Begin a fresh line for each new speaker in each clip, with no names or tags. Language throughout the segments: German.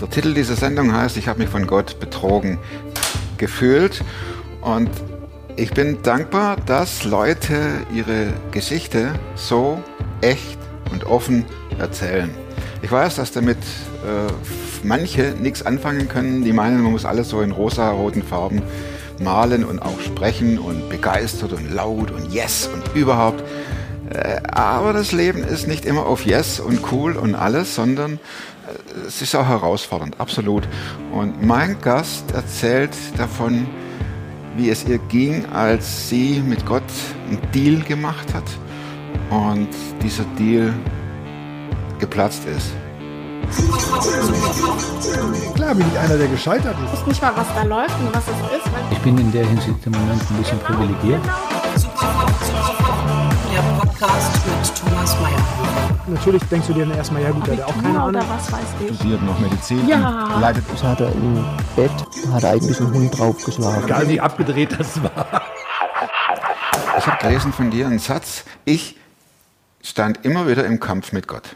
Der Titel dieser Sendung heißt, ich habe mich von Gott betrogen gefühlt und ich bin dankbar, dass Leute ihre Geschichte so echt und offen erzählen. Ich weiß, dass damit äh, manche nichts anfangen können, die meinen, man muss alles so in rosa-roten Farben malen und auch sprechen und begeistert und laut und yes und überhaupt. Äh, aber das Leben ist nicht immer auf yes und cool und alles, sondern äh, es ist auch herausfordernd, absolut. Und mein Gast erzählt davon, wie es ihr ging, als sie mit Gott einen Deal gemacht hat und dieser Deal geplatzt ist.
Klar bin ich einer, der gescheitert ist.
Ich weiß nicht mal, was da läuft und was es ist.
Ich bin in der Hinsicht im Moment ein bisschen privilegiert.
Podcast mit Thomas Mayer.
Natürlich denkst du dir dann erstmal, ja gut, der hat auch keine Ahnung.
was weiß ich.
Studiert noch Medizin,
Ja.
leitet
Das hat er im Bett, hat er eigentlich einen Hund draufgeschlagen.
Egal wie abgedreht das war.
Ich habe gelesen von dir einen Satz, ich stand immer wieder im Kampf mit Gott.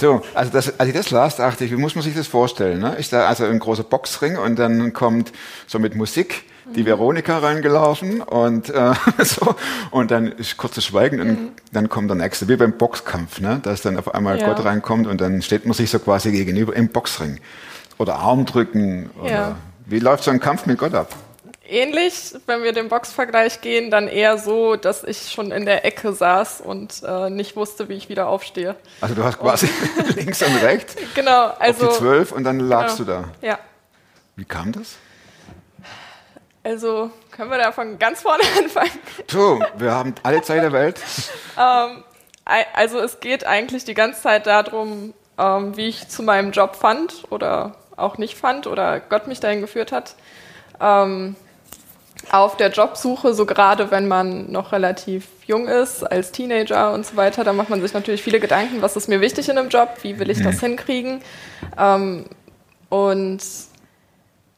So, also das, als ich das las, dachte ich, wie muss man sich das vorstellen? Ne? Ist da also ein großer Boxring und dann kommt so mit Musik die Veronika reingelaufen und äh, so und dann ist kurzes Schweigen und dann kommt der nächste, wie beim Boxkampf, ne? dass dann auf einmal
Ja.
Gott reinkommt und dann steht man sich so quasi gegenüber im Boxring. Oder Armdrücken. Oder
Ja.
Wie läuft so ein Kampf mit Gott ab?
Ähnlich, wenn wir den Boxvergleich gehen, dann eher so, dass ich schon in der Ecke saß und äh, nicht wusste, wie ich wieder aufstehe.
Also du hast quasi links und rechts
Genau,
auf
also.
die zwölf und dann lagst
genau.
du da.
Ja,
Wie kam das?
Also können wir da von ganz vorne anfangen.
So, wir haben alle Zeit der Welt.
Ei- Also es geht eigentlich die ganze Zeit darum, ähm, wie ich zu meinem Job fand oder auch nicht fand oder Gott mich dahin geführt hat. Ähm, auf der Jobsuche, so gerade wenn man noch relativ jung ist, als Teenager und so weiter, da macht man sich natürlich viele Gedanken, was ist mir wichtig in einem Job, wie will ich das hinkriegen. Ähm, und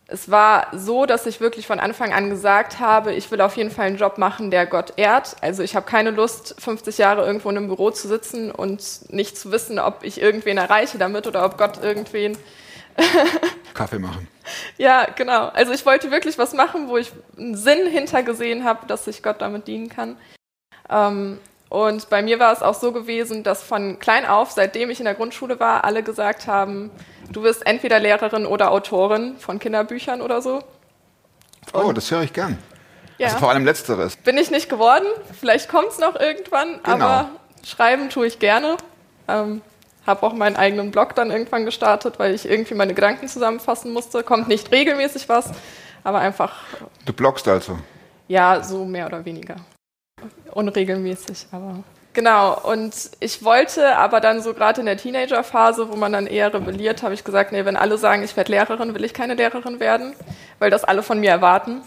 es war so, dass ich wirklich von Anfang an gesagt habe, ich will auf jeden Fall einen Job machen, der Gott ehrt. Also ich habe keine Lust, 50 Jahre irgendwo in einem Büro zu sitzen und nicht zu wissen, ob ich irgendwen erreiche damit oder ob Gott irgendwen.
Kaffee machen.
Ja, genau. Also ich wollte wirklich was machen, wo ich einen Sinn hintergesehen habe, dass ich Gott damit dienen kann. Ähm, und bei mir war es auch so gewesen, dass von klein auf, seitdem ich in der Grundschule war, alle gesagt haben, du wirst entweder Lehrerin oder Autorin von Kinderbüchern oder so.
Oh, das höre ich gern.
Ja.
Also vor allem Letzteres.
Bin ich nicht geworden. Vielleicht kommt es noch irgendwann,
Genau.
aber schreiben tue ich gerne. Ähm, habe auch meinen eigenen Blog dann irgendwann gestartet, weil ich irgendwie meine Gedanken zusammenfassen musste. Kommt nicht regelmäßig was, aber einfach,
Du bloggst also.
ja, so mehr oder weniger. Unregelmäßig, aber. Genau, und ich wollte aber dann so gerade in der Teenagerphase, wo man dann eher rebelliert, habe ich gesagt, nee, wenn alle sagen, ich werde Lehrerin, will ich keine Lehrerin werden, weil das alle von mir erwarten.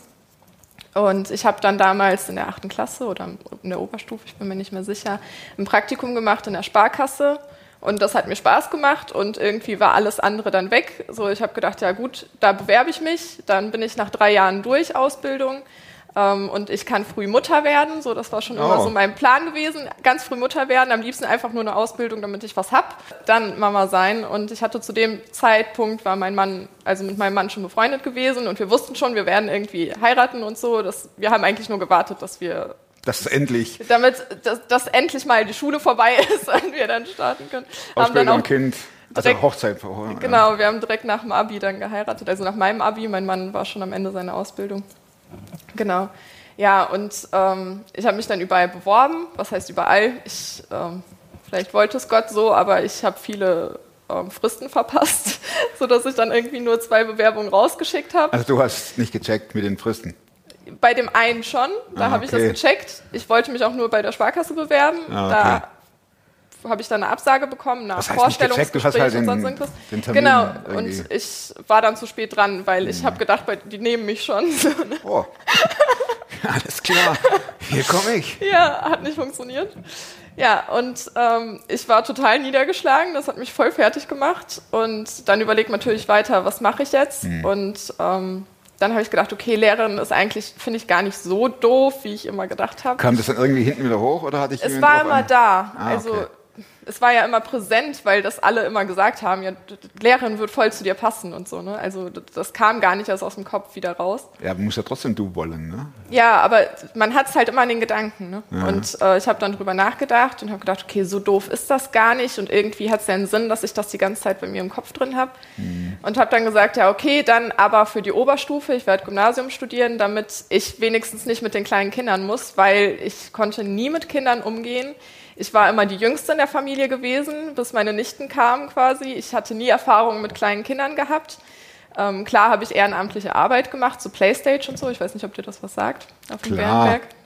Und ich habe dann damals in der achten Klasse oder in der Oberstufe, ich bin mir nicht mehr sicher, ein Praktikum gemacht in der Sparkasse. Und das hat mir Spaß gemacht und irgendwie war alles andere dann weg. So, ich habe gedacht, ja gut, da bewerbe ich mich. Dann bin ich nach drei Jahren durch Ausbildung ähm, und ich kann früh Mutter werden. So, das war schon immer
Oh.
so mein Plan gewesen. Ganz früh Mutter werden, am liebsten einfach nur eine Ausbildung, damit ich was hab. Dann Mama sein. Und ich hatte zu dem Zeitpunkt war mein Mann, also mit meinem Mann schon befreundet gewesen und wir wussten schon, wir werden irgendwie heiraten und so. Das, wir haben eigentlich nur gewartet, dass wir
Das ist endlich
damit dass, dass endlich mal die Schule vorbei ist und wir dann starten können. Haben
Ausbildung,
auch,
Kind, also
direkt-
Hochzeit vorher. ja.
genau, wir haben direkt nach dem Abi dann geheiratet, also nach meinem Abi. Mein Mann war schon am Ende seiner Ausbildung. Genau. Ja, und ähm, ich habe mich dann überall beworben. Was heißt überall? Ich, ähm, vielleicht wollte es Gott so, aber ich habe viele ähm, Fristen verpasst, sodass ich dann irgendwie nur zwei Bewerbungen rausgeschickt habe.
Also du hast nicht gecheckt mit den Fristen.
Bei dem einen schon, da
Ah,
habe ich das
okay.
gecheckt. Ich wollte mich auch nur bei der Sparkasse bewerben.
Ah,
Da habe ich dann eine Absage bekommen nach Vorstellungsgespräch
halt
und
den-
sonst irgendwas. genau,
irgendwie-
und ich war dann zu spät dran, weil ich habe gedacht, die nehmen mich schon.
Oh. Alles klar. Hier komme ich.
ja, hat nicht funktioniert. Ja, und ähm, ich war total niedergeschlagen, das hat mich voll fertig gemacht. Und dann überlegt man natürlich weiter, was mache ich jetzt?
Hm.
Und ähm, dann habe ich gedacht, okay, Lehrerin ist eigentlich, finde ich, gar nicht so doof, wie ich immer gedacht habe.
Kam das dann irgendwie hinten wieder hoch oder hatte ich
Es war immer
an?
da.
Ah,
also
okay.
Es war ja immer präsent, weil das alle immer gesagt haben, ja, Lehrerin wird voll zu dir passen und so. Ne? Also das kam gar nicht erst aus dem Kopf wieder raus.
Ja, muss ja trotzdem du wollen, ne?
Ja, aber man hat es halt immer in den Gedanken. Ne? Und äh, ich habe dann drüber nachgedacht und habe gedacht, okay, so doof ist das gar nicht. Und irgendwie hat es ja einen Sinn, dass ich das die ganze Zeit bei mir im Kopf drin habe. Und habe dann gesagt, ja, okay, dann aber für die Oberstufe, ich werde Gymnasium studieren, damit ich wenigstens nicht mit den kleinen Kindern muss, weil ich konnte nie mit Kindern umgehen. Ich war immer die Jüngste in der Familie gewesen, bis meine Nichten kamen quasi. Ich hatte nie Erfahrungen mit kleinen Kindern gehabt. Ähm, klar habe ich ehrenamtliche Arbeit gemacht, so Playstage und so. Ich weiß nicht, ob dir das was sagt. Auf dem
Klar.
Bärenberg.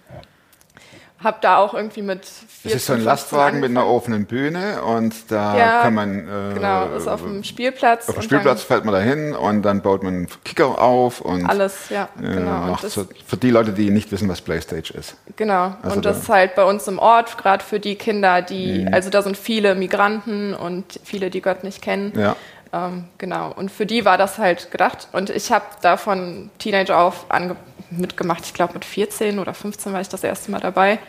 Hab da auch irgendwie mit 14,
Das ist so ein
15
Lastwagen mit einer offenen Bühne und da
Ja,
kann man äh,
Genau, ist auf dem Spielplatz.
auf dem Spielplatz fährt man da hin und dann baut man einen Kicker auf und
alles, ja,
äh,
genau.
Macht
das,
so, für die Leute, die nicht wissen, was Playstage ist.
Genau.
Also
und das
da-
ist halt bei uns im Ort, gerade für die Kinder, die,
Mhm.
also da sind viele Migranten und viele, die Gott nicht kennen.
Ja.
Ähm, genau. Und für die war das halt gedacht. Und ich habe da von Teenager auf mitgemacht. Ich glaube, mit 14 oder 15 war ich das erste Mal dabei.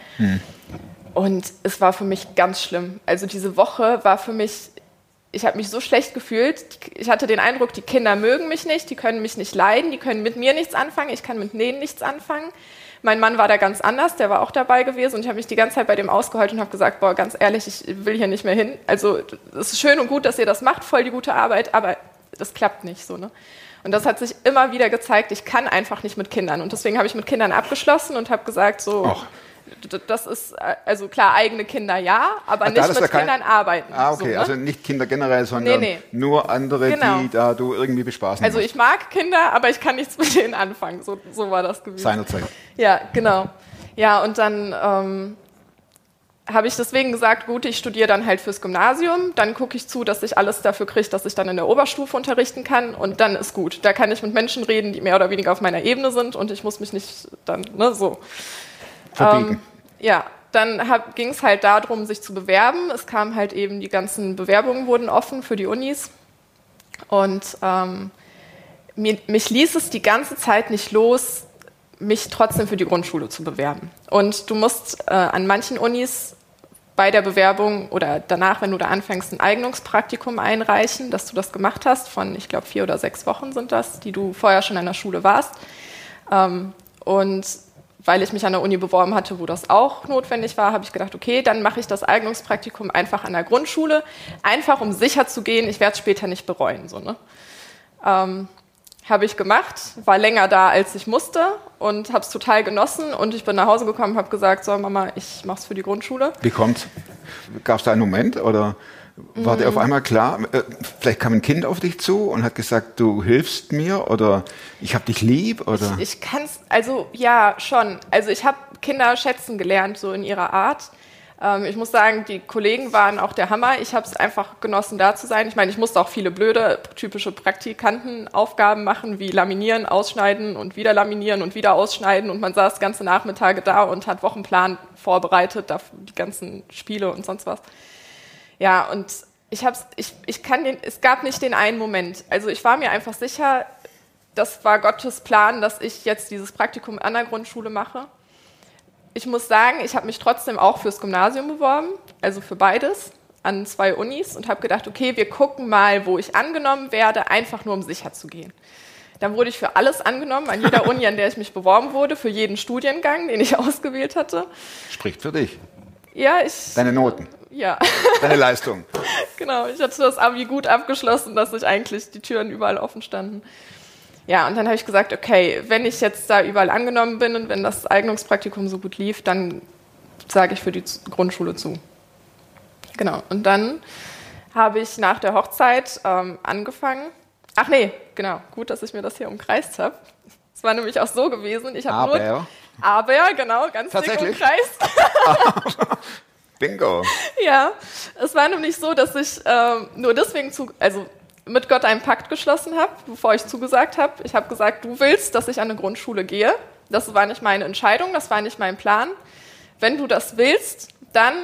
Und es war für mich ganz schlimm. Also diese Woche war für mich, ich habe mich so schlecht gefühlt. Ich hatte den Eindruck, die Kinder mögen mich nicht, die können mich nicht leiden, die können mit mir nichts anfangen, ich kann mit denen nichts anfangen. Mein Mann war da ganz anders, der war auch dabei gewesen und ich habe mich die ganze Zeit bei dem ausgeheult und habe gesagt, boah, ganz ehrlich, ich will hier nicht mehr hin. Also es ist schön und gut, dass ihr das macht, voll die gute Arbeit, aber das klappt nicht so. Ne? Und das hat sich immer wieder gezeigt, ich kann einfach nicht mit Kindern. Und deswegen habe ich mit Kindern abgeschlossen und habe gesagt, so,
Och.
Das ist, äh, also klar, eigene Kinder ja, aber
da
nicht mit
kein-
Kindern arbeiten.
Ah,
so,
okay,
ne?
also nicht Kinder generell, sondern
Nee, nee.
nur andere,
Genau.
die da du irgendwie bespaßen
Also
musst.
ich mag Kinder, aber ich kann nichts mit denen anfangen. So, so war das gewesen.
Seinerzeit.
Ja, genau. Ja, und dann ähm, habe ich deswegen gesagt, gut, ich studiere dann halt fürs Gymnasium, dann gucke ich zu, dass ich alles dafür kriege, dass ich dann in der Oberstufe unterrichten kann und dann ist gut. Da kann ich mit Menschen reden, die mehr oder weniger auf meiner Ebene sind und ich muss mich nicht dann, ne, so.
Verbiegen.
Ähm, ja, dann ging es halt darum, sich zu bewerben. Es kamen halt eben, die ganzen Bewerbungen wurden offen für die Unis. Und ähm, mir, mich ließ es die ganze Zeit nicht los, mich trotzdem für die Grundschule zu bewerben. Und du musst äh, an manchen Unis bei der Bewerbung oder danach, wenn du da anfängst, ein Eignungspraktikum einreichen, dass du das gemacht hast, von, ich glaube, vier oder sechs Wochen sind das, die du vorher schon an der Schule warst. Ähm, und weil ich mich an der Uni beworben hatte, wo das auch notwendig war, habe ich gedacht, okay, dann mache ich das Eignungspraktikum einfach an der Grundschule, einfach um sicher zu gehen, ich werde es später nicht bereuen. So, ne? ähm, habe ich gemacht, war länger da, als ich musste und habe es total genossen. Und ich bin nach Hause gekommen, habe gesagt, so Mama, ich mache es für die Grundschule.
Wie kommt's? Gab es da einen Moment oder war dir auf einmal klar, äh, vielleicht kam ein Kind auf dich zu und hat gesagt, du hilfst mir oder ich hab dich lieb oder?
Ich kann es, also ja, schon. Also ich habe Kinder schätzen gelernt, so in ihrer Art. Ähm, ich muss sagen, die Kollegen waren auch der Hammer. Ich habe es einfach genossen, da zu sein. Ich meine, ich musste auch viele blöde, typische Praktikantenaufgaben machen, wie laminieren, ausschneiden und wieder laminieren und wieder ausschneiden. Und man saß ganze Nachmittage da und hat Wochenplan vorbereitet, die ganzen Spiele und sonst was. Ja, und ich hab's, ich, ich kann den, es gab nicht den einen Moment. Also ich war mir einfach sicher, das war Gottes Plan, dass ich jetzt dieses Praktikum an der Grundschule mache. Ich muss sagen, ich habe mich trotzdem auch fürs Gymnasium beworben, also für beides, an zwei Unis und habe gedacht, okay, wir gucken mal, wo ich angenommen werde, einfach nur um sicher zu gehen. Dann wurde ich für alles angenommen, an jeder Uni, an der ich mich beworben wurde, für jeden Studiengang, den ich ausgewählt hatte.
Spricht für dich.
Ja, ich.
Deine Noten,
Ja.
deine Leistung.
Genau, ich hatte das Abi gut abgeschlossen, dass ich eigentlich die Türen überall offen standen. Ja, und dann habe ich gesagt, okay, wenn ich jetzt da überall angenommen bin und wenn das Eignungspraktikum so gut lief, dann sage ich für die Grundschule zu. Genau, und dann habe ich nach der Hochzeit ähm, angefangen. Ach nee, genau, gut, dass ich mir das hier umkreist habe. Es war nämlich auch so gewesen, ich habe nur...
Aber,
genau, ganz dick umkreist.
bingo.
Ja, es war nämlich so, dass ich ähm, nur deswegen zu, also mit Gott einen Pakt geschlossen habe, bevor ich zugesagt habe. Ich habe gesagt, du willst, dass ich an eine Grundschule gehe. Das war nicht meine Entscheidung, das war nicht mein Plan. Wenn du das willst, dann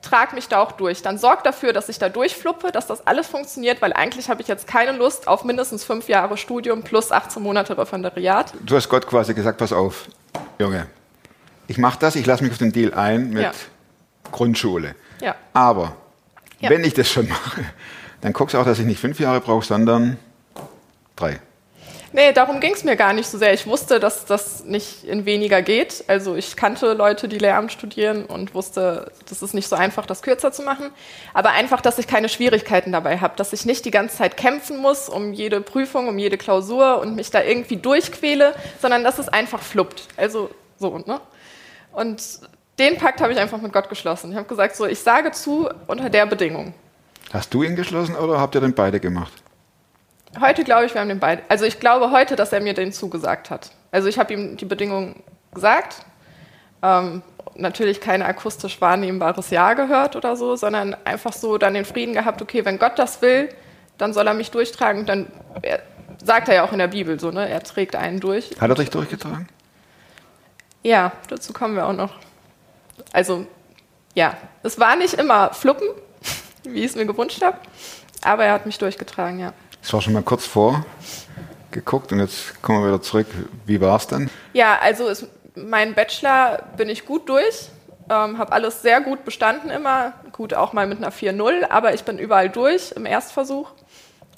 trag mich da auch durch. Dann sorg dafür, dass ich da durchfluppe, dass das alles funktioniert, weil eigentlich habe ich jetzt keine Lust auf mindestens fünf Jahre Studium plus 18 Monate Referendariat.
Du hast Gott quasi gesagt, pass auf, Junge, ich mache das, ich lasse mich auf den Deal ein mit
Ja.
Grundschule.
Ja.
Aber
Ja.
wenn ich das schon mache, dann guckst du auch, dass ich nicht fünf Jahre brauche, sondern drei.
Nee, darum ging es mir gar nicht so sehr. Ich wusste, dass das nicht in weniger geht. Also ich kannte Leute, die Lehramt studieren und wusste, das ist nicht so einfach, das kürzer zu machen. Aber einfach, dass ich keine Schwierigkeiten dabei habe, dass ich nicht die ganze Zeit kämpfen muss um jede Prüfung, um jede Klausur und mich da irgendwie durchquäle, sondern dass es einfach fluppt. Also so, ne? Und den Pakt habe ich einfach mit Gott geschlossen. Ich habe gesagt, so, ich sage zu unter der Bedingung.
Hast du ihn geschlossen oder habt ihr denn beide gemacht?
Heute glaube ich, wir haben den beide. Also ich glaube heute, dass er mir den zugesagt hat. Also ich habe ihm die Bedingungen gesagt. Ähm, natürlich kein akustisch wahrnehmbares Ja gehört oder so, sondern einfach so dann den Frieden gehabt, okay, wenn Gott das will, dann soll er mich durchtragen. Und dann er, sagt er ja auch in der Bibel so, ne? Er trägt einen durch.
Hat er dich durchgetragen?
Ja, dazu kommen wir auch noch. Also, ja, es war nicht immer fluppen, wie ich es mir gewünscht habe, aber er hat mich durchgetragen, ja.
Das war schon mal kurz vor geguckt und jetzt kommen wir wieder zurück. Wie war es denn?
Ja, also ist, mein Bachelor bin ich gut durch, ähm, habe alles sehr gut bestanden immer, gut auch mal mit einer 4.0, aber ich bin überall durch im Erstversuch.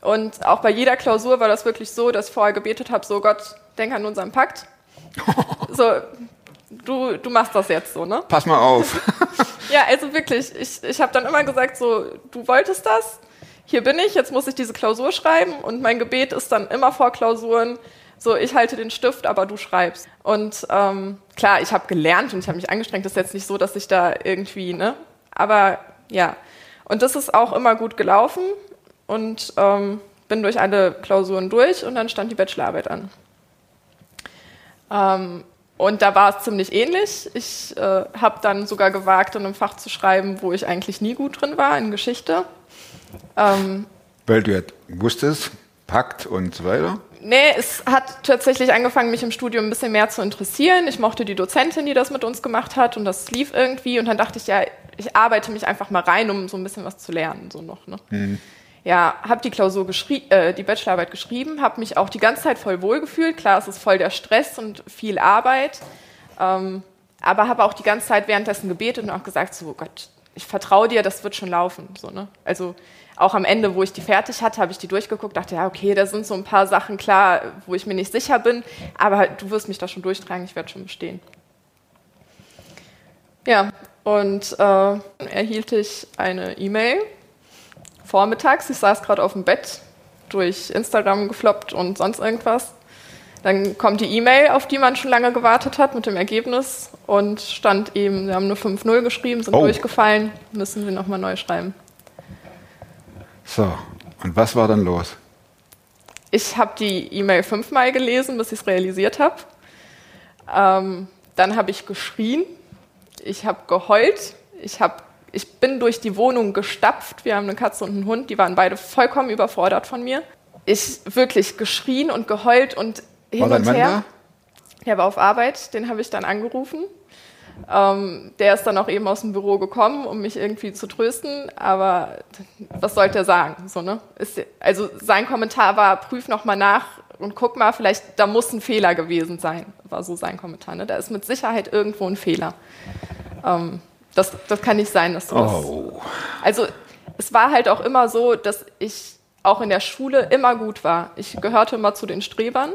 Und auch bei jeder Klausur war das wirklich so, dass ich vorher gebetet habe, so Gott, denk an unseren Pakt. so, du, du machst das jetzt so, ne?
Pass mal auf.
Ja, also wirklich, ich, ich habe dann immer gesagt, so, du wolltest das, hier bin ich, jetzt muss ich diese Klausur schreiben und mein Gebet ist dann immer vor Klausuren, so, ich halte den Stift, aber du schreibst. Und ähm, klar, ich habe gelernt und ich habe mich angestrengt, das ist jetzt nicht so, dass ich da irgendwie, ne, aber ja. Und das ist auch immer gut gelaufen und ähm, bin durch alle Klausuren durch und dann stand die Bachelorarbeit an. Ähm, und da war es ziemlich ähnlich. Ich äh, habe dann sogar gewagt, in einem Fach zu schreiben, wo ich eigentlich nie gut drin war, in Geschichte. Ähm,
Weil du ja wusstest, Pakt und so weiter.
nee, es hat tatsächlich angefangen, mich im Studium ein bisschen mehr zu interessieren. Ich mochte die Dozentin, die das mit uns gemacht hat und das lief irgendwie. Und dann dachte ich, ja, ich arbeite mich einfach mal rein, um so ein bisschen was zu lernen. So noch, ne? Ja, habe die Klausur geschrieben, äh, die Bachelorarbeit geschrieben, habe mich auch die ganze Zeit voll wohl gefühlt. Klar, es ist voll der Stress und viel Arbeit, ähm, aber habe auch die ganze Zeit währenddessen gebetet und auch gesagt, so oh Gott, ich vertraue dir, das wird schon laufen. So, ne? Also auch am Ende, wo ich die fertig hatte, habe ich die durchgeguckt, dachte, ja, okay, da sind so ein paar Sachen klar, wo ich mir nicht sicher bin, aber du wirst mich da schon durchtragen, ich werde schon bestehen. Ja, und äh, erhielt ich eine E-Mail vormittags. Ich saß gerade auf dem Bett, durch Instagram gefloppt und sonst irgendwas. Dann kommt die E-Mail, auf die man schon lange gewartet hat, mit dem Ergebnis und stand eben, sie haben nur 5-0 geschrieben, sind
Oh.
durchgefallen, müssen sie nochmal neu schreiben.
So, und was war dann los?
Ich habe die E-Mail fünfmal gelesen, bis ich es realisiert habe. Ähm, dann habe ich geschrien, ich habe geheult, ich, hab, ich bin durch die Wohnung gestapft. Wir haben eine Katze und einen Hund, die waren beide vollkommen überfordert von mir. Ich wirklich geschrien und geheult und hin
War
und
Mann
her. Der war auf Arbeit, den habe ich dann angerufen. Ähm, der ist dann auch eben aus dem Büro gekommen, um mich irgendwie zu trösten. Aber was sollte er sagen? So, ne? Ist, also sein Kommentar war, prüf noch mal nach und guck mal, vielleicht da muss ein Fehler gewesen sein. War so sein Kommentar. Ne? Da ist mit Sicherheit irgendwo ein Fehler. Ähm, das, das kann nicht sein, dass du das
Oh,
also es war halt auch immer so, dass ich auch in der Schule immer gut war. Ich gehörte immer zu den Strebern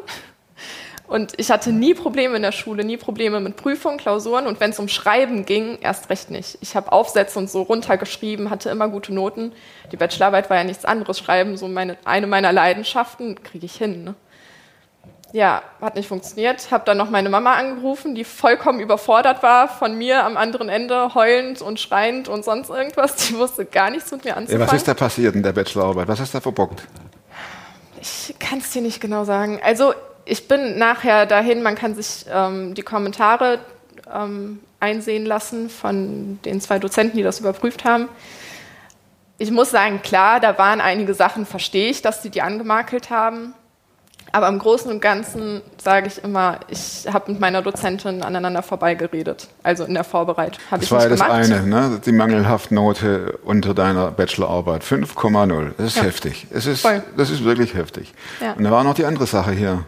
und ich hatte nie Probleme in der Schule, nie Probleme mit Prüfungen, Klausuren und wenn es um Schreiben ging, erst recht nicht. Ich habe Aufsätze und so runtergeschrieben, hatte immer gute Noten. Die Bachelorarbeit war ja nichts anderes. Schreiben, so meine, eine meiner Leidenschaften, kriege ich hin. Ne? Ja, hat nicht funktioniert. Habe dann noch meine Mama angerufen, die vollkommen überfordert war von mir am anderen Ende, heulend und schreiend und sonst irgendwas. Die wusste gar nichts mit mir
ja,
anzufangen.
was ist da passiert in der Bachelorarbeit? Was hast du da verbockt?
Ich kann es dir nicht genau sagen. Also ich bin nachher dahin, man kann sich ähm, die Kommentare ähm, einsehen lassen von den zwei Dozenten, die das überprüft haben. Ich muss sagen, klar, da waren einige Sachen, verstehe ich, dass sie die angemakelt haben. Aber im Großen und Ganzen sage ich immer, ich habe mit meiner Dozentin aneinander vorbeigeredet. Also in der Vorbereitung. Habe ich
Das war
nicht
das
gemacht.
eine, ne? die Mangelhaftnote unter deiner Bachelorarbeit. 5,0. Das ist
Ja.
heftig. Es ist,
Voll.
das ist wirklich heftig.
Ja.
Und da war noch die andere Sache hier.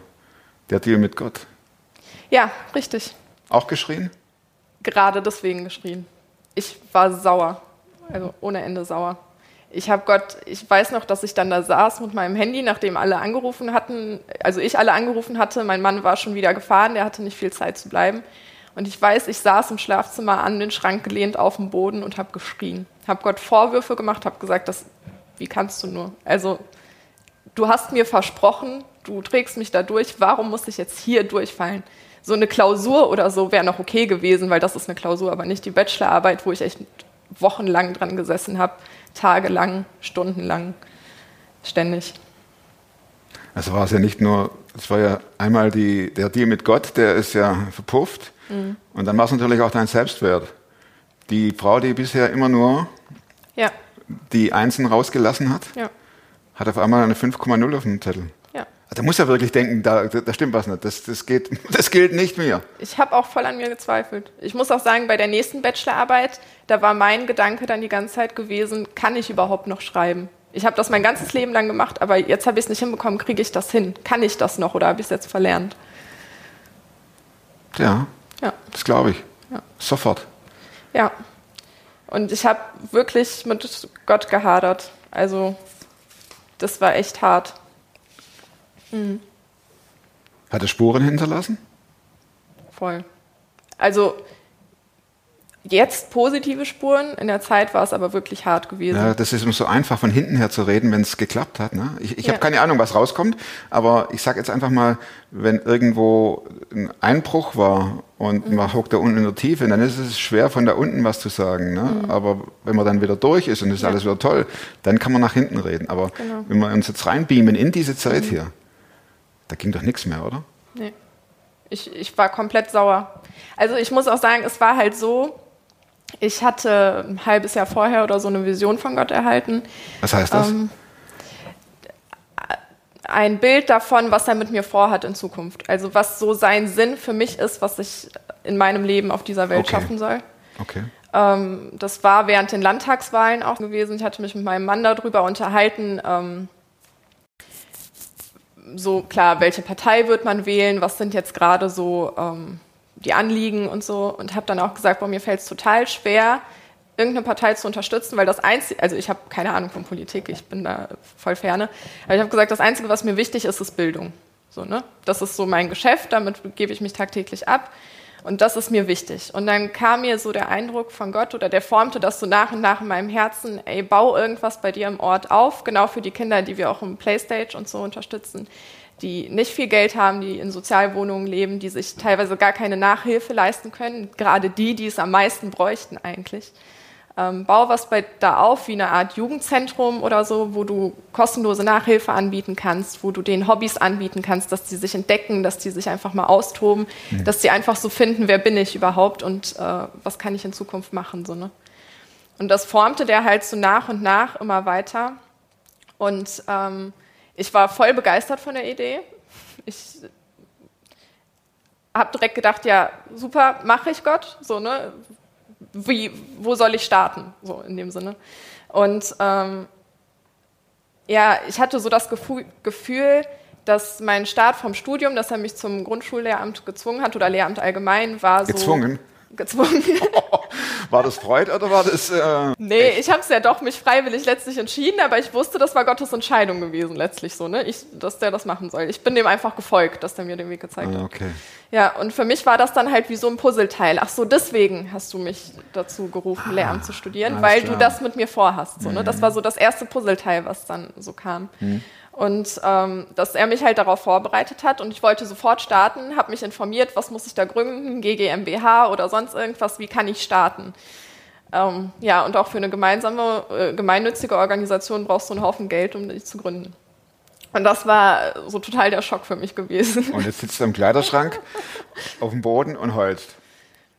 Der Deal mit Gott.
Ja, richtig.
Auch geschrien?
gerade deswegen geschrien. Ich war sauer, also ohne Ende sauer. Ich habe Gott, ich weiß noch, dass ich dann da saß mit meinem Handy, nachdem alle angerufen hatten, also ich alle angerufen hatte, mein Mann war schon wieder gefahren, der hatte nicht viel Zeit zu bleiben. Und ich weiß, ich saß im Schlafzimmer an den Schrank gelehnt auf dem Boden und habe geschrien. Habe Gott Vorwürfe gemacht, habe gesagt, das, wie kannst du nur? Also, du hast mir versprochen, du trägst mich da durch, warum muss ich jetzt hier durchfallen? So eine Klausur oder so wäre noch okay gewesen, weil das ist eine Klausur, aber nicht die Bachelorarbeit, wo ich echt wochenlang dran gesessen habe tagelang, stundenlang, ständig.
Also war es ja nicht nur, es war ja einmal die, der Deal mit Gott, der ist ja verpufft. Mhm. Und dann war es natürlich auch dein Selbstwert. Die Frau, die bisher immer nur
ja.
die Einsen rausgelassen hat,
ja.
hat auf einmal eine 5,0 auf dem Zettel. Da muss er wirklich denken, da, da stimmt was nicht. Das, das, geht, das gilt nicht mehr.
Ich habe auch voll an mir gezweifelt. Ich muss auch sagen, bei der nächsten Bachelorarbeit, da war mein Gedanke dann die ganze Zeit gewesen, kann ich überhaupt noch schreiben? Ich habe das mein ganzes Leben lang gemacht, aber jetzt habe ich es nicht hinbekommen. Kriege ich das hin? Kann ich das noch oder habe ich es jetzt verlernt?
Ja,
ja.
das glaube ich.
Ja.
Sofort.
Ja. Und ich habe wirklich mit Gott gehadert. Also, das war echt hart.
Mhm. Hat er Spuren hinterlassen?
Voll. Also jetzt positive Spuren, in der Zeit war es aber wirklich hart gewesen.
Ja, das ist immer so einfach von hinten her zu reden, wenn es geklappt hat. Ne? Ich, ich ja. habe keine Ahnung, was rauskommt, aber ich sage jetzt einfach mal, wenn irgendwo ein Einbruch war und mhm. man hockt da unten in der Tiefe, dann ist es schwer von da unten was zu sagen. Ne? Mhm. Aber wenn man dann wieder durch ist und es ist ja. alles wieder toll, dann kann man nach hinten reden. Aber genau. wenn wir uns jetzt reinbeamen in diese Zeit mhm. hier, da ging doch nichts mehr, oder?
Nee. Ich, ich war komplett sauer. Also ich muss auch sagen, es war halt so, ich hatte ein halbes Jahr vorher oder so eine Vision von Gott erhalten.
Was heißt das? Ähm,
ein Bild davon, was er mit mir vorhat in Zukunft. Also was so sein Sinn für mich ist, was ich in meinem Leben auf dieser Welt
okay.
schaffen soll.
Okay.
Ähm, das war während den Landtagswahlen auch gewesen. Ich hatte mich mit meinem Mann darüber unterhalten. Ähm, so klar, welche Partei wird man wählen, was sind jetzt gerade so ähm, die Anliegen und so und habe dann auch gesagt, boah, mir fällt es total schwer, irgendeine Partei zu unterstützen, weil das Einzige, also ich habe keine Ahnung von Politik, ich bin da voll ferne, aber ich habe gesagt, das Einzige, was mir wichtig ist, ist Bildung. So, ne? Das ist so mein Geschäft, damit gebe ich mich tagtäglich ab. Und das ist mir wichtig. Und dann kam mir so der Eindruck von Gott oder der formte das so nach und nach in meinem Herzen, ey, bau irgendwas bei dir im Ort auf, genau für die Kinder, die wir auch im Playstage und so unterstützen, die nicht viel Geld haben, die in Sozialwohnungen leben, die sich teilweise gar keine Nachhilfe leisten können, gerade die, die es am meisten bräuchten eigentlich. Ähm, bau was bei, da auf wie eine Art Jugendzentrum oder so, wo du kostenlose Nachhilfe anbieten kannst, wo du den Hobbys anbieten kannst, dass die sich entdecken, dass die sich einfach mal austoben, mhm. dass die einfach so finden, wer bin ich überhaupt und äh, was kann ich in Zukunft machen. So, ne? Und das formte der halt so nach und nach immer weiter. Und ähm, ich war voll begeistert von der Idee. Ich habe direkt gedacht, ja, super, mache ich Gott, so, ne? Wie, wo soll ich starten, so in dem Sinne. Und ähm, ja, ich hatte so das Gefühl, dass mein Start vom Studium, dass er mich zum Grundschullehramt gezwungen hat oder Lehramt allgemein war so.
Gezwungen?
gezwungen.
war das Freud oder war das. Äh,
nee, echt? ich habe es ja doch mich freiwillig letztlich entschieden, aber ich wusste, das war Gottes Entscheidung gewesen, letztlich so, ne? Ich, dass der das machen soll. Ich bin dem einfach gefolgt, dass der mir den Weg gezeigt
ah,
hat.
Okay.
Ja, und für mich war das dann halt wie so ein Puzzleteil. Ach so, deswegen hast du mich dazu gerufen, Lehramt zu studieren, weil
klar.
du das mit mir vorhast. So, ne? Das
Mhm.
war so das erste Puzzleteil, was dann so kam.
Mhm.
Und ähm, dass er mich halt darauf vorbereitet hat und ich wollte sofort starten, habe mich informiert, was muss ich da gründen, GGMBH oder sonst irgendwas, wie kann ich starten. Ähm, ja, und auch für eine gemeinsame, äh, gemeinnützige Organisation brauchst du einen Haufen Geld, um dich zu gründen. Und das war so total der Schock für mich gewesen.
Und jetzt sitzt du im Kleiderschrank auf dem Boden und heulst.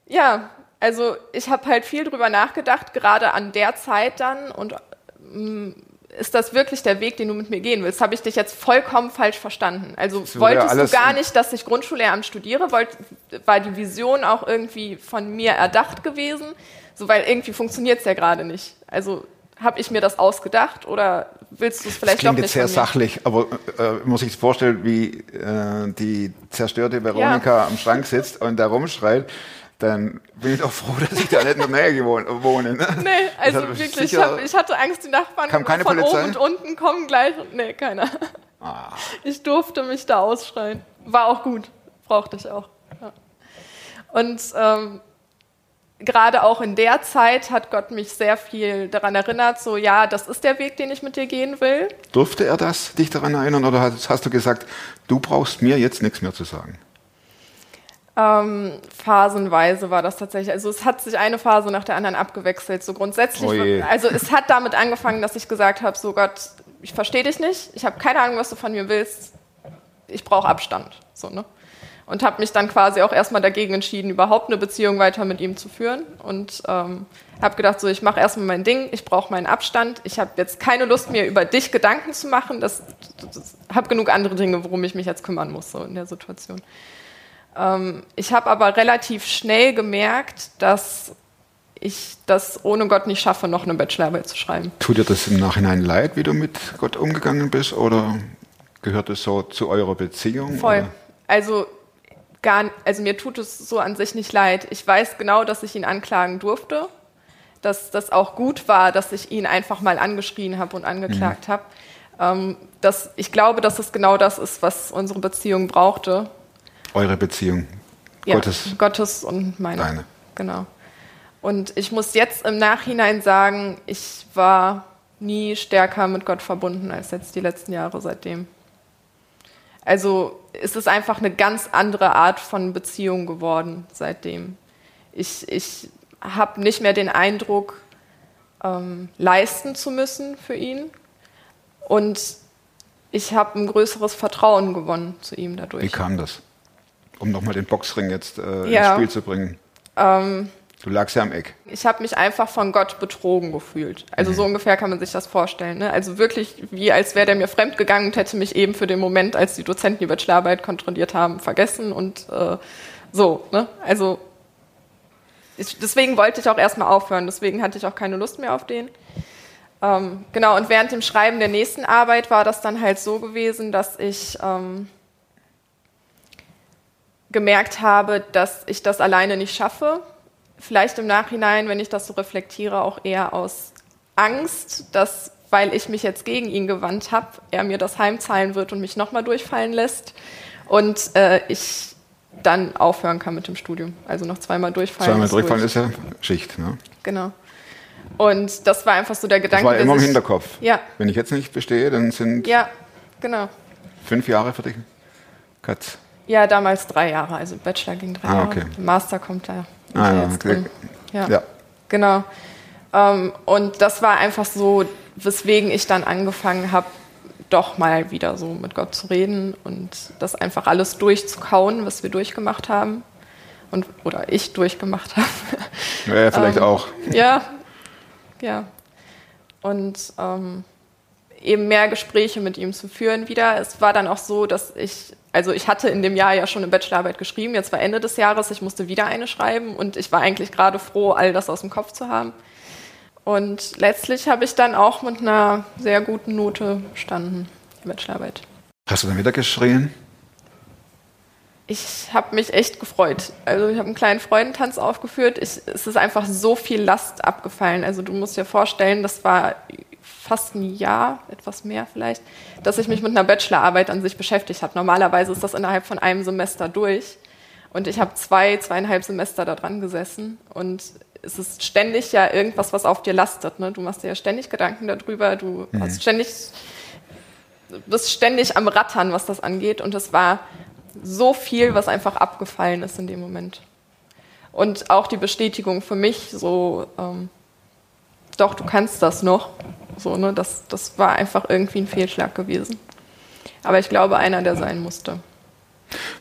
Ja, also ich habe halt viel drüber nachgedacht, gerade an der Zeit dann und mh, ist das wirklich der Weg, den du mit mir gehen willst? Habe ich dich jetzt vollkommen falsch verstanden? Also
Das
wolltest du gar nicht, dass ich Grundschullehramt studiere? Wollt, war die Vision auch irgendwie von mir erdacht gewesen? So, weil irgendwie funktioniert es ja gerade nicht. Also habe ich mir das ausgedacht oder willst du es
Das
vielleicht doch
klingt
nicht
jetzt sehr
von mir?
sachlich, aber äh, muss ich sich vorstellen, wie äh, die zerstörte Veronika am Schrank sitzt und da rumschreit. Dann bin ich doch froh, dass ich da nicht in der Nähe wohne. Ne?
Nee, also
hat
wirklich, ich, hab, ich hatte Angst, die Nachbarn von
Polizei?
oben und unten kommen gleich. Und, nee, keiner.
Ah.
Ich durfte mich da ausschreien. War auch gut. Brauchte ich auch. Ja. Und ähm, gerade auch in der Zeit hat Gott mich sehr viel daran erinnert, so ja, das ist der Weg, den ich mit dir gehen will.
Durfte er das, dich daran erinnern, oder hast, hast du gesagt, du brauchst mir jetzt nichts mehr zu sagen?
Ähm, phasenweise war das tatsächlich. Also es hat sich eine Phase nach der anderen abgewechselt. So grundsätzlich.
Oh je.
Also es hat damit angefangen, dass ich gesagt habe: So Gott, ich verstehe dich nicht. Ich habe keine Ahnung, was du von mir willst. Ich brauche Abstand. So ne. Und habe mich dann quasi auch erstmal dagegen entschieden, überhaupt eine Beziehung weiter mit ihm zu führen. Und ähm, habe gedacht, so ich mache erstmal mein Ding. Ich brauche meinen Abstand. Ich habe jetzt keine Lust mir über dich Gedanken zu machen. Das, das, habe genug andere Dinge, worum ich mich jetzt kümmern muss so in der Situation. Ähm, ich habe aber relativ schnell gemerkt, dass ich das ohne Gott nicht schaffe, noch eine Bachelorarbeit zu schreiben.
Tut dir das im Nachhinein leid, wie du mit Gott umgegangen bist, oder gehört es so zu eurer Beziehung?
Voll.
Oder?
Also, gar, also mir tut es so an sich nicht leid. Ich weiß genau, dass ich ihn anklagen durfte, dass das auch gut war, dass ich ihn einfach mal angeschrien habe und angeklagt habe. Ähm, ich glaube, dass es genau das ist, was unsere Beziehung brauchte.
Eure Beziehung.
Ja,
Gottes.
Gottes und meine.
Deine.
Genau. Und ich muss jetzt im Nachhinein sagen, ich war nie stärker mit Gott verbunden als jetzt die letzten Jahre seitdem. Also es ist einfach eine ganz andere Art von Beziehung geworden seitdem. Ich, ich habe nicht mehr den Eindruck, ähm, leisten zu müssen für ihn. Und ich habe ein größeres Vertrauen gewonnen zu ihm dadurch.
Wie kam das? Um nochmal den Boxring jetzt äh,
Ja.
ins Spiel zu bringen.
Ähm,
Du lagst ja am Eck.
ich habe mich einfach von Gott betrogen gefühlt. Also so ungefähr kann man sich das vorstellen. Ne? Also wirklich wie als wäre der mir fremd gegangen und hätte mich eben für den Moment, als die Dozenten die Bachelorarbeit kontrolliert haben, vergessen und äh, so. Ne? Also ich, deswegen wollte ich auch erstmal aufhören. Deswegen hatte ich auch keine Lust mehr auf den. Ähm, genau, und während dem Schreiben der nächsten Arbeit war das dann halt so gewesen, dass ich ähm, gemerkt habe, dass ich das alleine nicht schaffe. Vielleicht im Nachhinein, wenn ich das so reflektiere, auch eher aus Angst, dass, weil ich mich jetzt gegen ihn gewandt habe, er mir das heimzahlen wird und mich nochmal durchfallen lässt und äh, ich dann aufhören kann mit dem Studium. Also noch zweimal durchfallen.
Zweimal durchfallen
durch.
ist ja Schicht. Ne?
Genau. Und das war einfach so der
Das
Gedanke.
war
der
immer im Hinterkopf.
Ja,
Wenn ich jetzt nicht bestehe, dann sind
ja, genau.
fünf Jahre für dich. Katz.
Ja, damals drei Jahre. Also Bachelor ging drei
Ah,
Jahre.
okay.
Master kommt da.
Ah, ja,
jetzt
okay.
drin. ja.
Ja.
Genau. Ähm, und das war einfach so, weswegen ich dann angefangen habe, doch mal wieder so mit Gott zu reden und das einfach alles durchzukauen, was wir durchgemacht haben. Und, oder ich durchgemacht habe.
Ja, ja, vielleicht
Ähm,
auch.
ja, ja. Und ähm, eben mehr Gespräche mit ihm zu führen wieder. Es war dann auch so, dass ich, also ich hatte in dem Jahr ja schon eine Bachelorarbeit geschrieben, jetzt war Ende des Jahres, ich musste wieder eine schreiben und ich war eigentlich gerade froh, all das aus dem Kopf zu haben. Und letztlich habe ich dann auch mit einer sehr guten Note bestanden, die Bachelorarbeit.
Hast du dann wieder geschrien?
Ich habe mich echt gefreut. Also ich habe einen kleinen Freudentanz aufgeführt. Ich, es ist einfach so viel Last abgefallen. Also du musst dir vorstellen, das war fast ein Jahr, etwas mehr vielleicht, dass ich mich mit einer Bachelorarbeit an sich beschäftigt habe. Normalerweise ist das innerhalb von einem Semester durch. Und ich habe zwei, zweieinhalb Semester da dran gesessen. Und es ist ständig ja irgendwas, was auf dir lastet. Ne? Du machst dir ja ständig Gedanken darüber. Du hast ständig, bist ständig am Rattern, was das angeht. Und es war so viel, was einfach abgefallen ist in dem Moment. Und auch die Bestätigung für mich, so, ähm, doch, du kannst das noch. So, ne, das, das war einfach irgendwie ein Fehlschlag gewesen. Aber ich glaube, einer, der sein musste.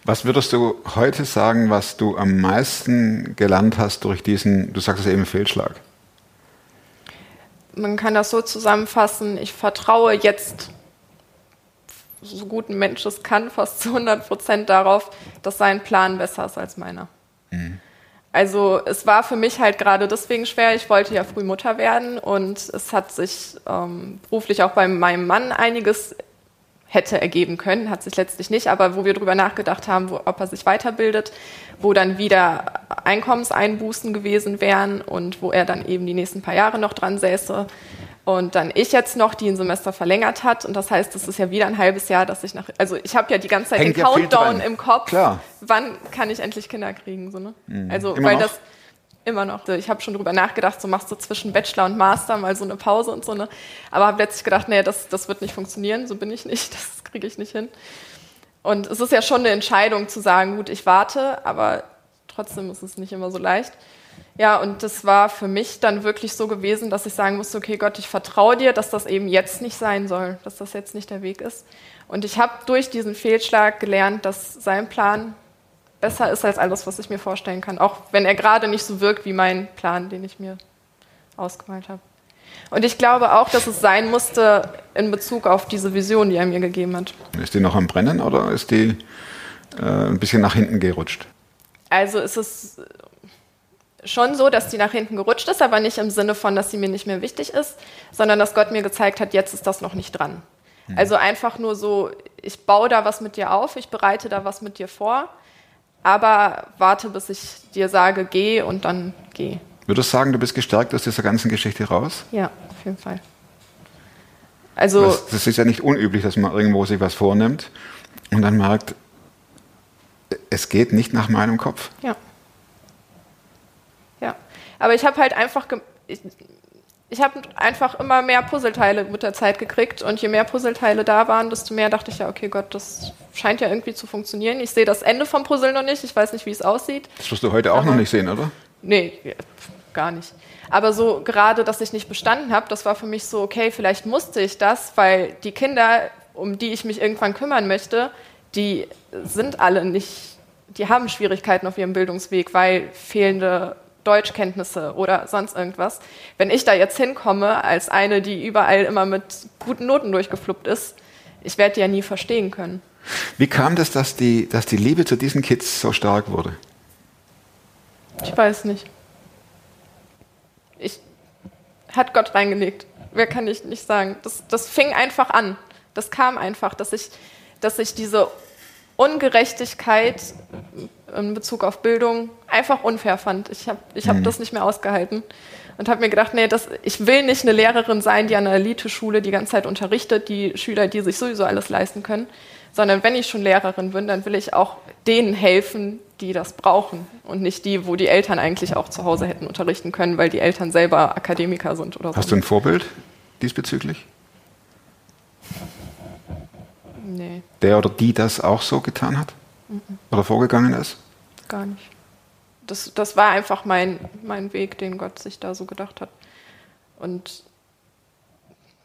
Was würdest du heute sagen, was du am meisten gelernt hast durch diesen, du sagst es eben, Fehlschlag?
Man kann das so zusammenfassen, ich vertraue jetzt, so gut ein Mensch es kann, fast zu 100 Prozent darauf, dass sein Plan besser ist als meiner. Also es war für mich halt gerade deswegen schwer. Ich wollte ja früh Mutter werden und es hat sich ähm, beruflich auch bei meinem Mann einiges hätte ergeben können, hat sich letztlich nicht, aber wo wir drüber nachgedacht haben, wo, ob er sich weiterbildet, wo dann wieder Einkommenseinbußen gewesen wären und wo er dann eben die nächsten paar Jahre noch dran säße. Und dann ich jetzt noch, die ein Semester verlängert hat. Und das heißt, es ist ja wieder ein halbes Jahr, dass ich nach. Also ich habe ja die ganze Zeit
Hängt
den
ja
Countdown im Kopf.
Klar.
Wann kann ich endlich Kinder kriegen? So, ne? Also,
Immer
weil
noch?
das immer noch. Ich habe schon drüber nachgedacht, so machst du zwischen Bachelor und Master mal so eine Pause und so, ne? Aber habe letztlich gedacht, nee, das, das wird nicht funktionieren, so bin ich nicht, das kriege ich nicht hin. Und es ist ja schon eine Entscheidung zu sagen, gut, ich warte, aber trotzdem ist es nicht immer so leicht. Ja, und das war für mich dann wirklich so gewesen, dass ich sagen musste, okay Gott, ich vertraue dir, dass das eben jetzt nicht sein soll, dass das jetzt nicht der Weg ist. Und ich habe durch diesen Fehlschlag gelernt, dass sein Plan besser ist als alles, was ich mir vorstellen kann, auch wenn er gerade nicht so wirkt wie mein Plan, den ich mir ausgemalt habe. Und ich glaube auch, dass es sein musste in Bezug auf diese Vision, die er mir gegeben hat.
Ist die noch am Brennen oder ist die äh, ein bisschen nach hinten gerutscht?
Also ist es schon so, dass die nach hinten gerutscht ist, aber nicht im Sinne von, dass sie mir nicht mehr wichtig ist, sondern dass Gott mir gezeigt hat, jetzt ist das noch nicht dran. Also einfach nur so, ich baue da was mit dir auf, ich bereite da was mit dir vor, aber warte, bis ich dir sage, geh und dann geh.
Würdest du sagen, du bist gestärkt aus dieser ganzen Geschichte raus?
Ja, auf jeden Fall. Also,
Das, das ist ja nicht unüblich, dass man irgendwo sich was vornimmt und dann merkt, es geht nicht nach meinem Kopf.
Ja. Aber ich habe halt einfach, ich, ich habe einfach immer mehr Puzzleteile mit der Zeit gekriegt und je mehr Puzzleteile da waren, desto mehr dachte ich ja, okay, Gott, das scheint ja irgendwie zu funktionieren. Ich sehe das Ende vom Puzzle noch nicht, ich weiß nicht, wie es aussieht.
Das wirst du heute auch
Aber-
noch nicht sehen, oder?
Nee, gar nicht. Aber so gerade, dass ich nicht bestanden habe, das war für mich so, okay, vielleicht musste ich das, weil die Kinder, um die ich mich irgendwann kümmern möchte, die sind alle nicht, die haben Schwierigkeiten auf ihrem Bildungsweg, weil fehlende Deutschkenntnisse oder sonst irgendwas. Wenn ich da jetzt hinkomme als eine, die überall immer mit guten Noten durchgefluppt ist, ich werde die ja nie verstehen können.
Wie kam das, dass die, dass die Liebe zu diesen Kids so stark wurde?
Ich weiß nicht. Ich hat Gott reingelegt. Wer kann ich nicht sagen. Das, das fing einfach an. Das kam einfach, dass ich, dass ich diese Ungerechtigkeit in Bezug auf Bildung einfach unfair fand. Ich habe ich hab das nicht mehr ausgehalten und habe mir gedacht, nee, das, ich will nicht eine Lehrerin sein, die an einer Eliteschule die ganze Zeit unterrichtet, die Schüler, die sich sowieso alles leisten können, sondern wenn ich schon Lehrerin bin, dann will ich auch denen helfen, die das brauchen und nicht die, wo die Eltern eigentlich auch zu Hause hätten unterrichten können, weil die Eltern selber Akademiker sind oder so.
Hast du ein Vorbild diesbezüglich?
Nee,
Der oder die das auch so getan hat? Oder vorgegangen ist?
gar nicht. Das, das war einfach mein, mein Weg, den Gott sich da so gedacht hat. Und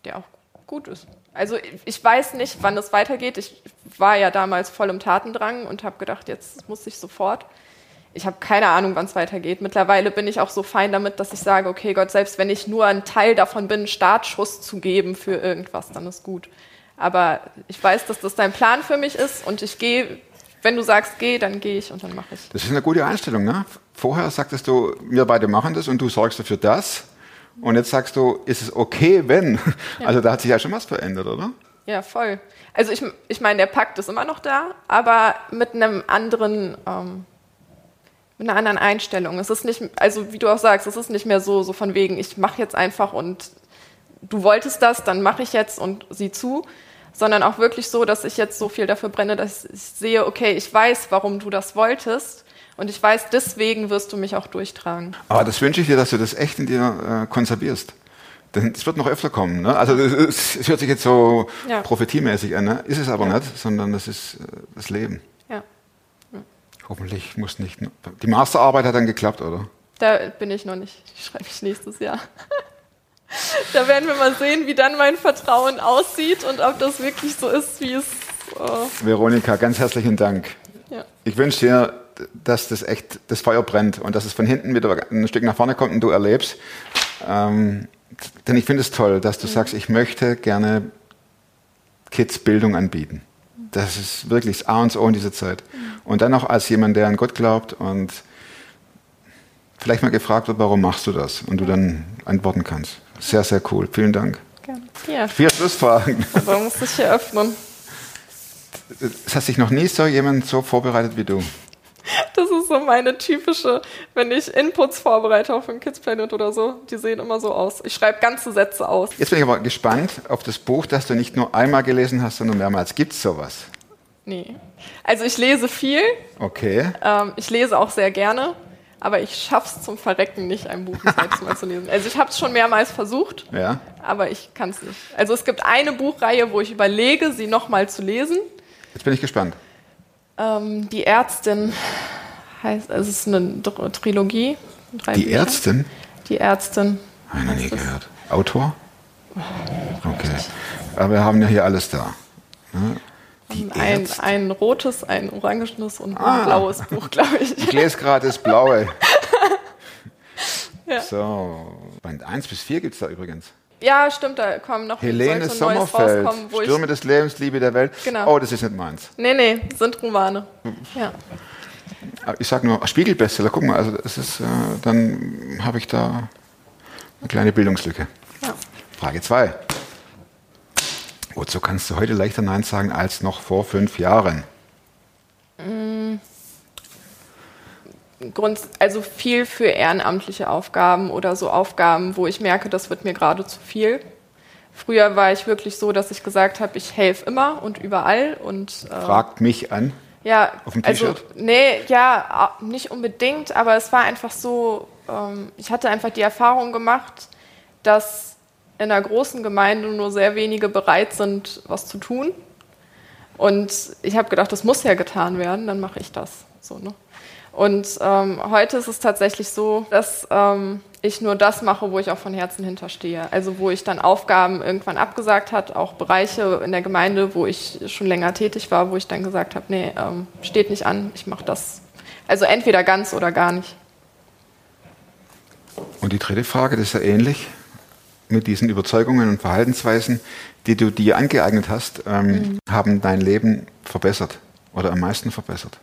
der auch gut ist. Also ich- weiß nicht, wann es weitergeht. Ich war ja damals voll im Tatendrang und habe gedacht, jetzt muss ich sofort. Ich habe keine Ahnung, wann es weitergeht. Mittlerweile bin ich auch so fein damit, dass ich sage, okay, Gott, selbst wenn ich nur ein Teil davon bin, einen Startschuss zu geben für irgendwas, dann ist gut. Aber ich weiß, dass das dein Plan für mich ist und ich gehe, wenn du sagst, geh, dann gehe ich und dann mache ich.
Das ist eine gute Einstellung, ne? Vorher sagtest du, wir beide machen das und du sorgst dafür das. Und jetzt sagst du, ist es okay, wenn? Also da hat sich ja schon was verändert, oder?
Ja, voll. Also ich, ich meine, der Pakt ist immer noch da, aber mit einem anderen, ähm, mit einer anderen Einstellung. Es ist nicht, also wie du auch sagst, es ist nicht mehr so, so von wegen, ich mache jetzt einfach und du wolltest das, dann mache ich jetzt und sieh zu, sondern auch wirklich so, dass ich jetzt so viel dafür brenne, dass ich sehe, okay, ich weiß, warum du das wolltest und ich weiß, deswegen wirst du mich auch durchtragen.
Aber das wünsche ich dir, dass du das echt in dir äh, konservierst. Denn es wird noch öfter kommen. Ne? Also es, hört sich jetzt so
Ja.
prophetiemäßig an, ne? ist es aber nicht, sondern das ist äh, das Leben.
Ja,
Hoffentlich muss nicht. Die Masterarbeit hat dann geklappt, oder?
da bin ich noch nicht. Die schreibe ich nächstes Jahr. Da werden wir mal sehen, wie dann mein Vertrauen aussieht und ob das wirklich so ist, wie es. Äh,
Veronika, ganz herzlichen Dank.
ja.
Ich wünsche dir, dass das echt das Feuer brennt und dass es von hinten wieder ein Stück nach vorne kommt und du erlebst. Ähm, denn ich finde es toll, dass du sagst, ich möchte gerne Kids Bildung anbieten. Das ist wirklich das A und O in dieser Zeit. Und dann auch als jemand, der an Gott glaubt und vielleicht mal gefragt wird, warum machst du das? Und du dann antworten kannst. Sehr, sehr cool. Vielen Dank.
Gerne. Ja,
Vier Schlussfragen.
aber muss sich hier öffnen.
Es hat sich noch nie so jemand so vorbereitet wie du.
Das ist so meine typische, wenn ich Inputs vorbereite auf ein Kids Planet oder so, die sehen immer so aus. Ich schreibe ganze Sätze aus.
Jetzt bin ich aber gespannt auf das Buch, das du nicht nur einmal gelesen hast, sondern mehrmals. Gibt es sowas?
Nee. Also ich lese viel,
Okay.
ähm, ich lese auch sehr gerne, aber ich schaff's zum Verrecken nicht, ein Buch letzte Mal zu lesen. Also ich habe es schon mehrmals versucht,
Ja.
aber ich kann es nicht. Also es gibt eine Buchreihe, wo ich überlege, sie nochmal zu lesen.
Jetzt bin ich gespannt.
Ähm, die Ärztin heißt, also es ist eine Dr Trilogie.
Die
Bücher.
Ärztin?
Die Ärztin.
Habe ich noch nie gehört. Autor? Okay. Aber wir haben ja hier alles da. Ne? Die
Ein, ein rotes, ein orangenes und ein
Ah.
blaues Buch, glaube ich.
Ich lese gerade das Blaue.
Ja.
So, Band 1 bis 4 gibt es da übrigens.
Ja, stimmt, da kommen noch
Helene
ein neues
Sommerfeld, Stürme
ich.
des Lebens, Liebe der Welt.
Genau.
Oh, das ist nicht meins.
Nee, nee, sind Romane. Ja.
Ich sage nur Spiegelbestseller, guck mal, also das ist, äh, dann habe ich da eine kleine Bildungslücke.
ja.
Frage 2. Wozu kannst du heute leichter Nein sagen als noch vor fünf Jahren?
Grund, also viel für ehrenamtliche Aufgaben oder so Aufgaben, wo ich merke, das wird mir gerade zu viel. Früher war ich wirklich so, dass ich gesagt habe, ich helfe immer und überall und äh,
Fragt mich an.
Ja,
Auf dem
also,
T-Shirt?
nee, ja, nicht unbedingt, aber es war einfach so, ähm, ich hatte einfach die Erfahrung gemacht, dass in einer großen Gemeinde nur sehr wenige bereit sind, was zu tun. Und ich habe gedacht, das muss ja getan werden, dann mache ich das. So, ne? Und ähm, heute ist es tatsächlich so, dass ähm, ich nur das mache, wo ich auch von Herzen hinterstehe. Also wo ich dann Aufgaben irgendwann abgesagt hat, auch Bereiche in der Gemeinde, wo ich schon länger tätig war, wo ich dann gesagt habe, nee, ähm, steht nicht an, ich mache das. Also entweder ganz oder gar nicht.
Und die dritte Frage, das ist ja ähnlich mit diesen Überzeugungen und Verhaltensweisen, die du dir angeeignet hast, ähm, haben dein Leben verbessert oder am meisten verbessert.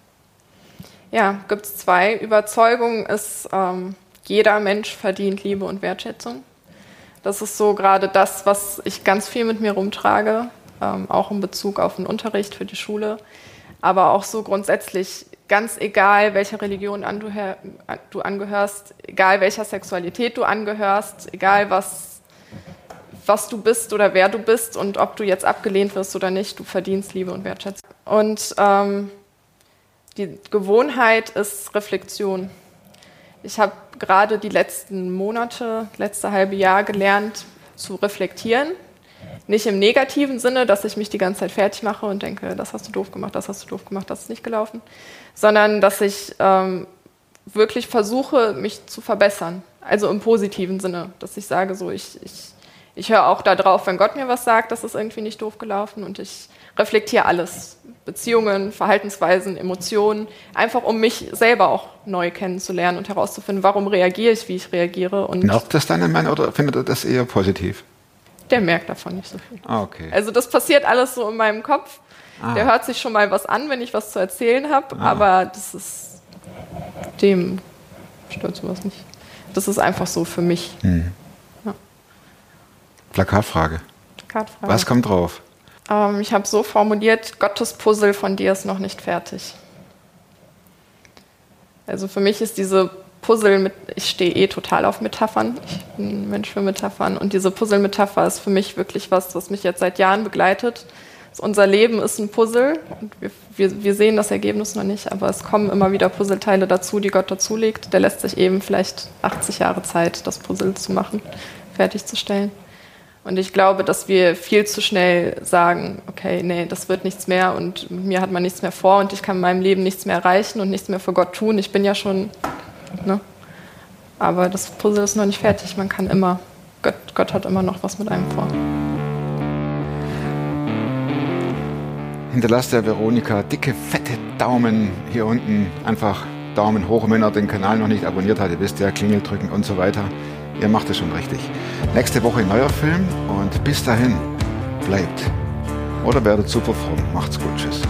Ja, gibt es zwei. Überzeugung ist, ähm, jeder Mensch verdient Liebe und Wertschätzung. Das ist so gerade das, was ich ganz viel mit mir rumtrage, ähm, auch in Bezug auf den Unterricht für die Schule, aber auch so grundsätzlich, ganz egal, welcher Religion an du, her, du angehörst, egal welcher Sexualität du angehörst, egal was, was du bist oder wer du bist und ob du jetzt abgelehnt wirst oder nicht, du verdienst Liebe und Wertschätzung. Und ähm, die Gewohnheit ist Reflexion. Ich habe gerade die letzten Monate, letzte halbe Jahr gelernt zu reflektieren. Nicht im negativen Sinne, dass ich mich die ganze Zeit fertig mache und denke, das hast du doof gemacht, das hast du doof gemacht, das ist nicht gelaufen, sondern dass ich ähm, wirklich versuche, mich zu verbessern. Also im positiven Sinne, dass ich sage, so ich, ich, ich höre auch darauf, wenn Gott mir was sagt, das ist irgendwie nicht doof gelaufen und ich reflektiere alles. Beziehungen, Verhaltensweisen, Emotionen, einfach um mich selber auch neu kennenzulernen und herauszufinden, warum reagiere ich, wie ich reagiere. Und
Nervt das deinen Mann oder findet er das eher positiv?
der merkt davon nicht so viel.
Ah, okay.
Also das passiert alles so in meinem Kopf.
Ah.
Der hört sich schon mal was an, wenn ich was zu erzählen habe, aber das ist dem stört sowas nicht. Das ist einfach so für mich.
Plakatfrage.
Plakatfrage.
Was kommt drauf?
Ähm, ich habe so formuliert, Gottes Puzzle von dir ist noch nicht fertig. Also für mich ist diese Puzzle mit, ich stehe eh total auf Metaphern. Ich bin ein Mensch für Metaphern. Und diese Puzzle-Metapher ist für mich wirklich was, was mich jetzt seit Jahren begleitet. Also unser Leben ist ein Puzzle und wir, wir, wir sehen das Ergebnis noch nicht, aber es kommen immer wieder Puzzleteile dazu, die Gott dazulegt. Der lässt sich eben vielleicht 80 Jahre Zeit, das Puzzle zu machen, fertigzustellen. Und ich glaube, dass wir viel zu schnell sagen, okay, nee, das wird nichts mehr und mit mir hat man nichts mehr vor und ich kann in meinem Leben nichts mehr erreichen und nichts mehr für Gott tun. Ich bin ja schon, ne? Aber das Puzzle ist noch nicht fertig. Man kann immer, Gott, Gott hat immer noch was mit einem vor.
Hinterlasst der Veronika dicke, fette Daumen hier unten. Einfach Daumen hoch, wenn ihr den Kanal noch nicht abonniert habt. Ihr wisst ja, Klingel drücken und so weiter. Ihr macht es schon richtig. Nächste Woche neuer Film und bis dahin bleibt oder werdet super fromm. Macht's gut. Tschüss.